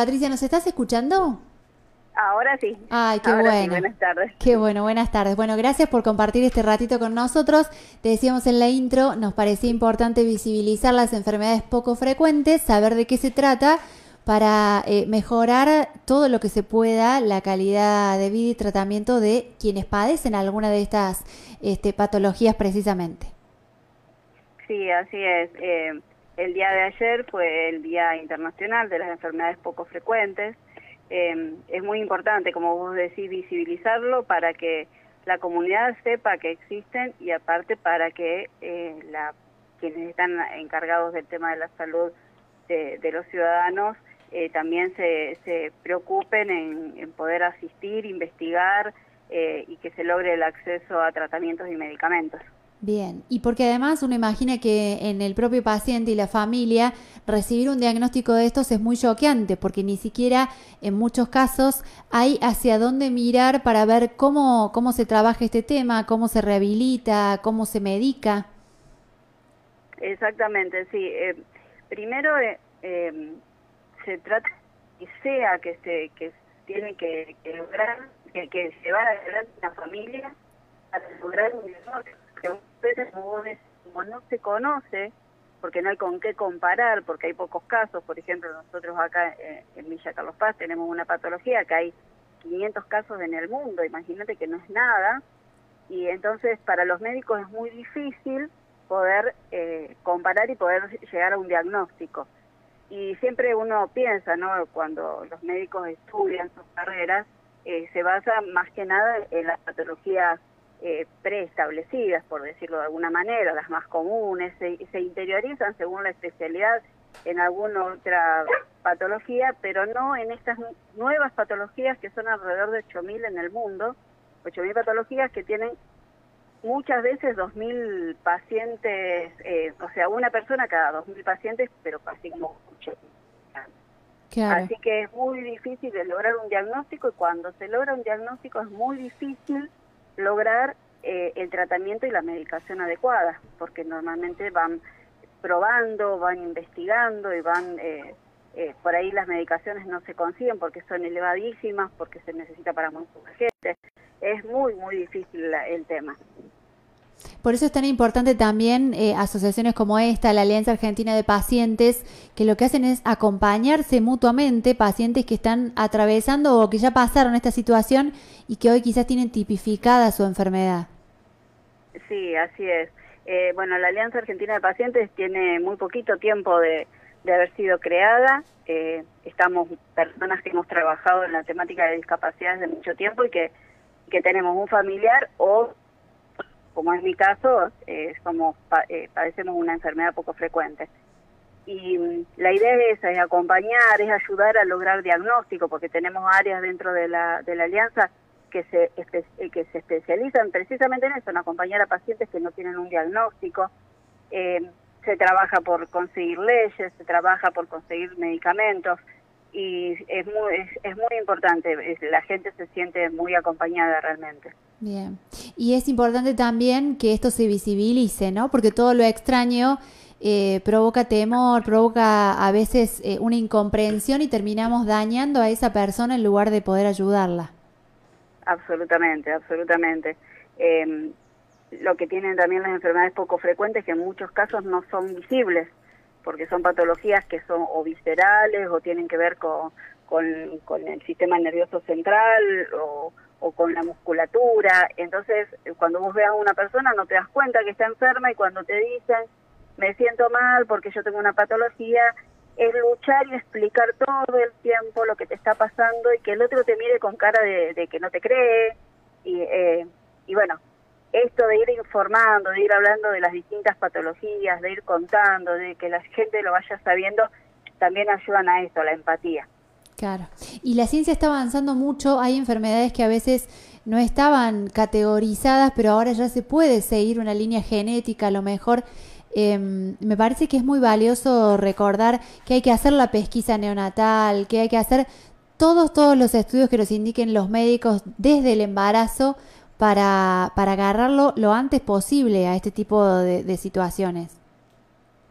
Patricia, ¿nos estás escuchando? Ahora sí. Ay, qué Ahora sí, bueno. buenas tardes. Qué bueno, buenas tardes. Bueno, gracias por compartir este ratito con nosotros. Te decíamos en la intro, nos parecía importante visibilizar las enfermedades poco frecuentes, saber de qué se trata para eh, mejorar todo lo que se pueda la calidad de vida y tratamiento de quienes padecen alguna de estas este, patologías precisamente. Sí, así es. Eh, el día de ayer fue el Día Internacional de las Enfermedades Poco Frecuentes. Eh, es muy importante, como vos decís, visibilizarlo para que la comunidad sepa que existen y aparte para que eh, la, quienes están encargados del tema de la salud de, de los ciudadanos eh, también se, se preocupen en, en poder asistir, investigar eh, y que se logre el acceso a tratamientos y medicamentos. Bien, y porque además uno imagina que en el propio paciente y la familia recibir un diagnóstico de estos es muy choqueante, porque ni siquiera en muchos casos hay hacia dónde mirar para ver cómo, cómo se trabaja este tema, cómo se rehabilita, cómo se medica. Exactamente, sí. Eh, primero eh, eh, se trata que sea que se que tiene que, que lograr que, que llevar adelante una familia para lograr un diagnóstico. Que como no se conoce, porque no hay con qué comparar, porque hay pocos casos. Por ejemplo, nosotros acá eh, en Villa Carlos Paz tenemos una patología que hay 500 casos en el mundo. Imagínate que no es nada. Y entonces para los médicos es muy difícil poder eh, comparar y poder llegar a un diagnóstico. Y siempre uno piensa, ¿no? Cuando los médicos estudian sus carreras, eh, se basa más que nada en las patologías eh, preestablecidas, por decirlo de alguna manera, las más comunes, se, se interiorizan según la especialidad en alguna otra patología, pero no en estas nuevas patologías que son alrededor de 8.000 en el mundo, 8.000 patologías que tienen muchas veces 2.000 pacientes, eh, o sea, una persona cada 2.000 pacientes, pero casi como 8.000. Claro. Así que es muy difícil de lograr un diagnóstico y cuando se logra un diagnóstico es muy difícil lograr eh, el tratamiento y la medicación adecuada, porque normalmente van probando, van investigando y van... Eh, eh, por ahí las medicaciones no se consiguen porque son elevadísimas, porque se necesita para muy poca gente. Es muy, muy difícil la, el tema. Por eso es tan importante también eh, asociaciones como esta, la Alianza Argentina de Pacientes, que lo que hacen es acompañarse mutuamente pacientes que están atravesando o que ya pasaron esta situación y que hoy quizás tienen tipificada su enfermedad. Sí, así es. Eh, bueno, la Alianza Argentina de Pacientes tiene muy poquito tiempo de, de haber sido creada. Eh, estamos personas que hemos trabajado en la temática de discapacidades de mucho tiempo y que, que tenemos un familiar o como es mi caso, eh, somos eh, padecemos una enfermedad poco frecuente. Y mm, la idea es esa, es acompañar, es ayudar a lograr diagnóstico, porque tenemos áreas dentro de la, de la alianza que se, espe que se especializan precisamente en eso, en acompañar a pacientes que no tienen un diagnóstico. Eh, se trabaja por conseguir leyes, se trabaja por conseguir medicamentos y es muy, es muy importante, la gente se siente muy acompañada realmente. Bien. Y es importante también que esto se visibilice, ¿no? Porque todo lo extraño eh, provoca temor, provoca a veces eh, una incomprensión y terminamos dañando a esa persona en lugar de poder ayudarla. Absolutamente, absolutamente. Eh, lo que tienen también las enfermedades poco frecuentes que en muchos casos no son visibles, porque son patologías que son o viscerales o tienen que ver con, con, con el sistema nervioso central o o con la musculatura. Entonces, cuando vos veas a una persona no te das cuenta que está enferma y cuando te dicen, me siento mal porque yo tengo una patología, es luchar y explicar todo el tiempo lo que te está pasando y que el otro te mire con cara de, que no te cree. Y, eh, y bueno, esto de ir informando, de ir hablando de las distintas patologías, de ir contando, de que la gente lo vaya sabiendo, también ayudan a esto, a la empatía. Claro. Y la ciencia está avanzando mucho. Hay enfermedades que a veces no estaban categorizadas, pero ahora ya se puede seguir una línea genética. A lo mejor eh, me parece que es muy valioso recordar que hay que hacer la pesquisa neonatal, que hay que hacer todos, todos los estudios que nos indiquen los médicos desde el embarazo para, para agarrarlo lo antes posible a este tipo de, situaciones.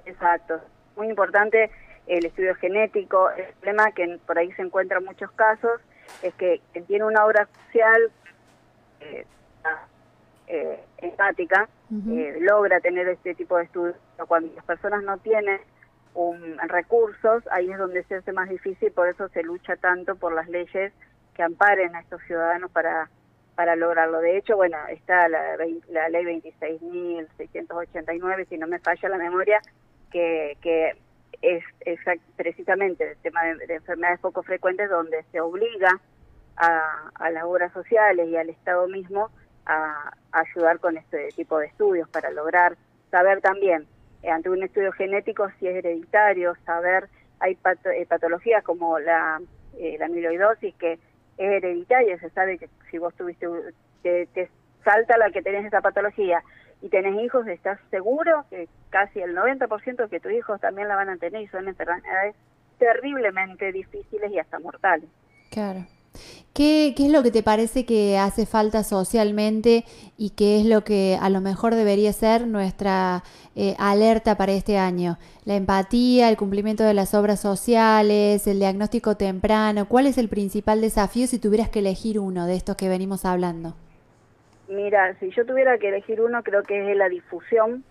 Exacto. Muy importante el estudio genético. El problema que por ahí se encuentra en muchos casos es que quien tiene una obra social eh, eh, empática eh, logra tener este tipo de estudios. Cuando las personas no tienen un, recursos, ahí es donde se hace más difícil, por eso se lucha tanto por las leyes que amparen a estos ciudadanos para para lograrlo. De hecho, bueno, está la, la ley 26.689, si no me falla la memoria, que, que es, precisamente el tema de, enfermedades poco frecuentes donde se obliga a, a, las obras sociales y al Estado mismo a, ayudar con este tipo de estudios para lograr saber también eh, ante un estudio genético si es hereditario, saber hay eh, patologías como la, eh, la amiloidosis que es hereditaria, se sabe que si vos tuviste, te, te salta la que tenés esa patología y tenés hijos, estás seguro que casi el 90% que tus hijos también la van a tener y son enfermedades terriblemente difíciles y hasta mortales. Claro. ¿Qué, ¿Qué, es lo que te parece que hace falta socialmente y qué es lo que a lo mejor debería ser nuestra eh, alerta para este año? La empatía, el cumplimiento de las obras sociales, el diagnóstico temprano. ¿Cuál es el principal desafío si tuvieras que elegir uno de estos que venimos hablando? Mira, si yo tuviera que elegir uno, creo que es la difusión,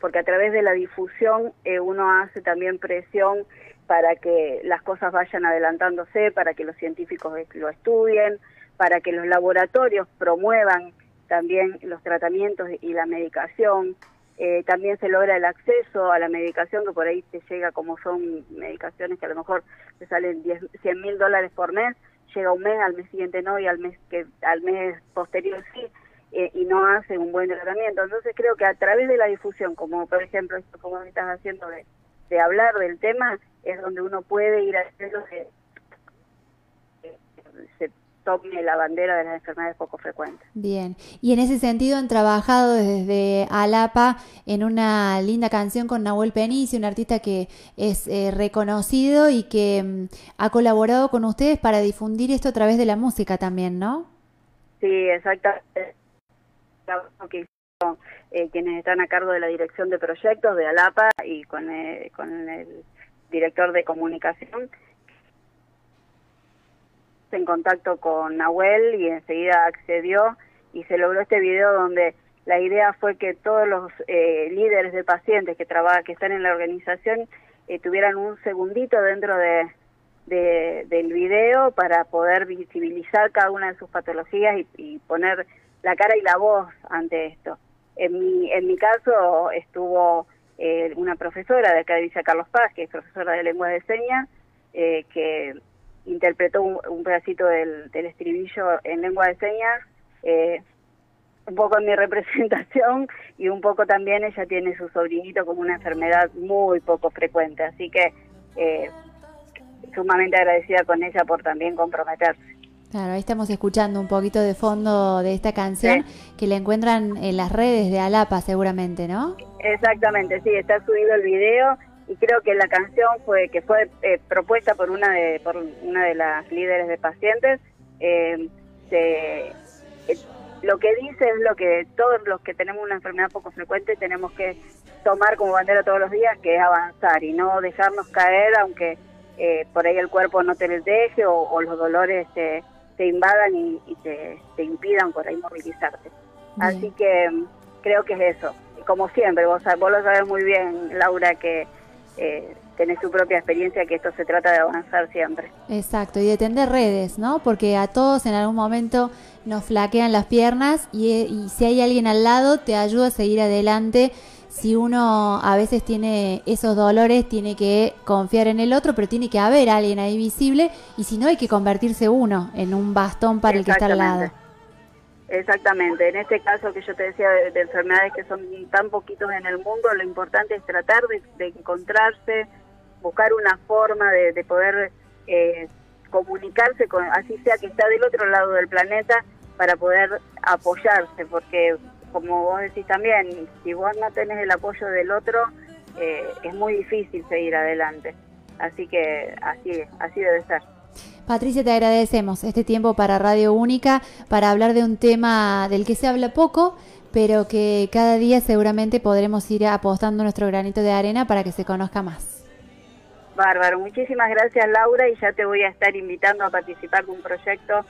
porque a través de la difusión eh, uno hace también presión para que las cosas vayan adelantándose, para que los científicos lo estudien, para que los laboratorios promuevan también los tratamientos y la medicación. Eh, también se logra el acceso a la medicación, que por ahí te llega como son medicaciones que a lo mejor te salen 10, 100 mil dólares por mes, llega un mes, al mes siguiente no, y al mes, que, al mes posterior sí, eh, y no hace un buen tratamiento. Entonces creo que a través de la difusión, como por ejemplo esto como estás haciendo de, de hablar del tema, es donde uno puede ir haciendo que se tome la bandera de las enfermedades poco frecuentes. Bien, y en ese sentido han trabajado desde Alapa en una linda canción con Nahuel Penici, un artista que es eh, reconocido y que mm, ha colaborado con ustedes para difundir esto a través de la música también, ¿no? Sí, exactamente. Eh, quienes están a cargo de la dirección de proyectos de Alapa y con, eh, con el director de comunicación, en contacto con Nahuel y enseguida accedió y se logró este video donde la idea fue que todos los eh, líderes de pacientes que trabajan, que están en la organización eh, tuvieran un segundito dentro de, del video para poder visibilizar cada una de sus patologías y, y, poner la cara y la voz ante esto. En mi, en mi caso estuvo eh, una profesora de acá de Carlos Paz, que es profesora de lengua de señas, eh, que interpretó un, pedacito del, estribillo en lengua de señas, eh, un poco en mi representación y un poco también ella tiene su sobrinito con una enfermedad muy poco frecuente, así que sumamente agradecida con ella por también comprometerse. Claro, ahí estamos escuchando un poquito de fondo de esta canción que la encuentran en las redes de Alapa seguramente, ¿no? Exactamente, sí, está subido el video y creo que la canción fue que fue eh, propuesta por una de por una de las líderes de pacientes. Eh, eh, lo que dice es lo que todos los que tenemos una enfermedad poco frecuente tenemos que tomar como bandera todos los días, que es avanzar y no dejarnos caer, aunque por ahí el cuerpo no te les deje o, los dolores te invadan y, te, te, impidan por ahí movilizarte. Así que mm, creo que es eso. Como siempre, vos, vos lo sabes muy bien, Laura, que eh, tenés tu propia experiencia, que esto se trata de avanzar siempre. Exacto, y de tender redes, ¿no? Porque a todos en algún momento nos flaquean las piernas y, y si hay alguien al lado te ayuda a seguir adelante si uno a veces tiene esos dolores, tiene que confiar en el otro, pero tiene que haber alguien ahí visible y si no hay que convertirse uno en un bastón para el que está al lado. Exactamente, en este caso que yo te decía de, enfermedades que son tan poquitos en el mundo, lo importante es tratar de, encontrarse, buscar una forma de, poder eh, comunicarse, con, así sea que está del otro lado del planeta, para poder apoyarse, porque como vos decís también, si vos no tenés el apoyo del otro, eh, es muy difícil seguir adelante. Así que así, así debe ser. Patricia, te agradecemos este tiempo para Radio Única, para hablar de un tema del que se habla poco, pero que cada día seguramente podremos ir apostando nuestro granito de arena para que se conozca más. Bárbaro, muchísimas gracias Laura y ya te voy a estar invitando a participar de un proyecto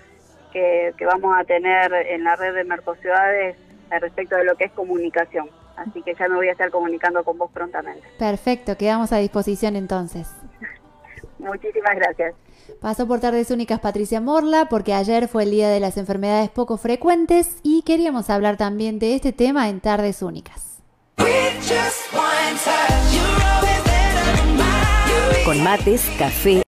que, que vamos a tener en la red de Mercociudades respecto de lo que es comunicación. Así que ya me voy a estar comunicando con vos prontamente. Perfecto, quedamos a disposición entonces. Muchísimas gracias. Pasó por Tardes Únicas Patricia Morla porque ayer fue el Día de las Enfermedades Poco Frecuentes y queríamos hablar también de este tema en Tardes Únicas. Con mates, café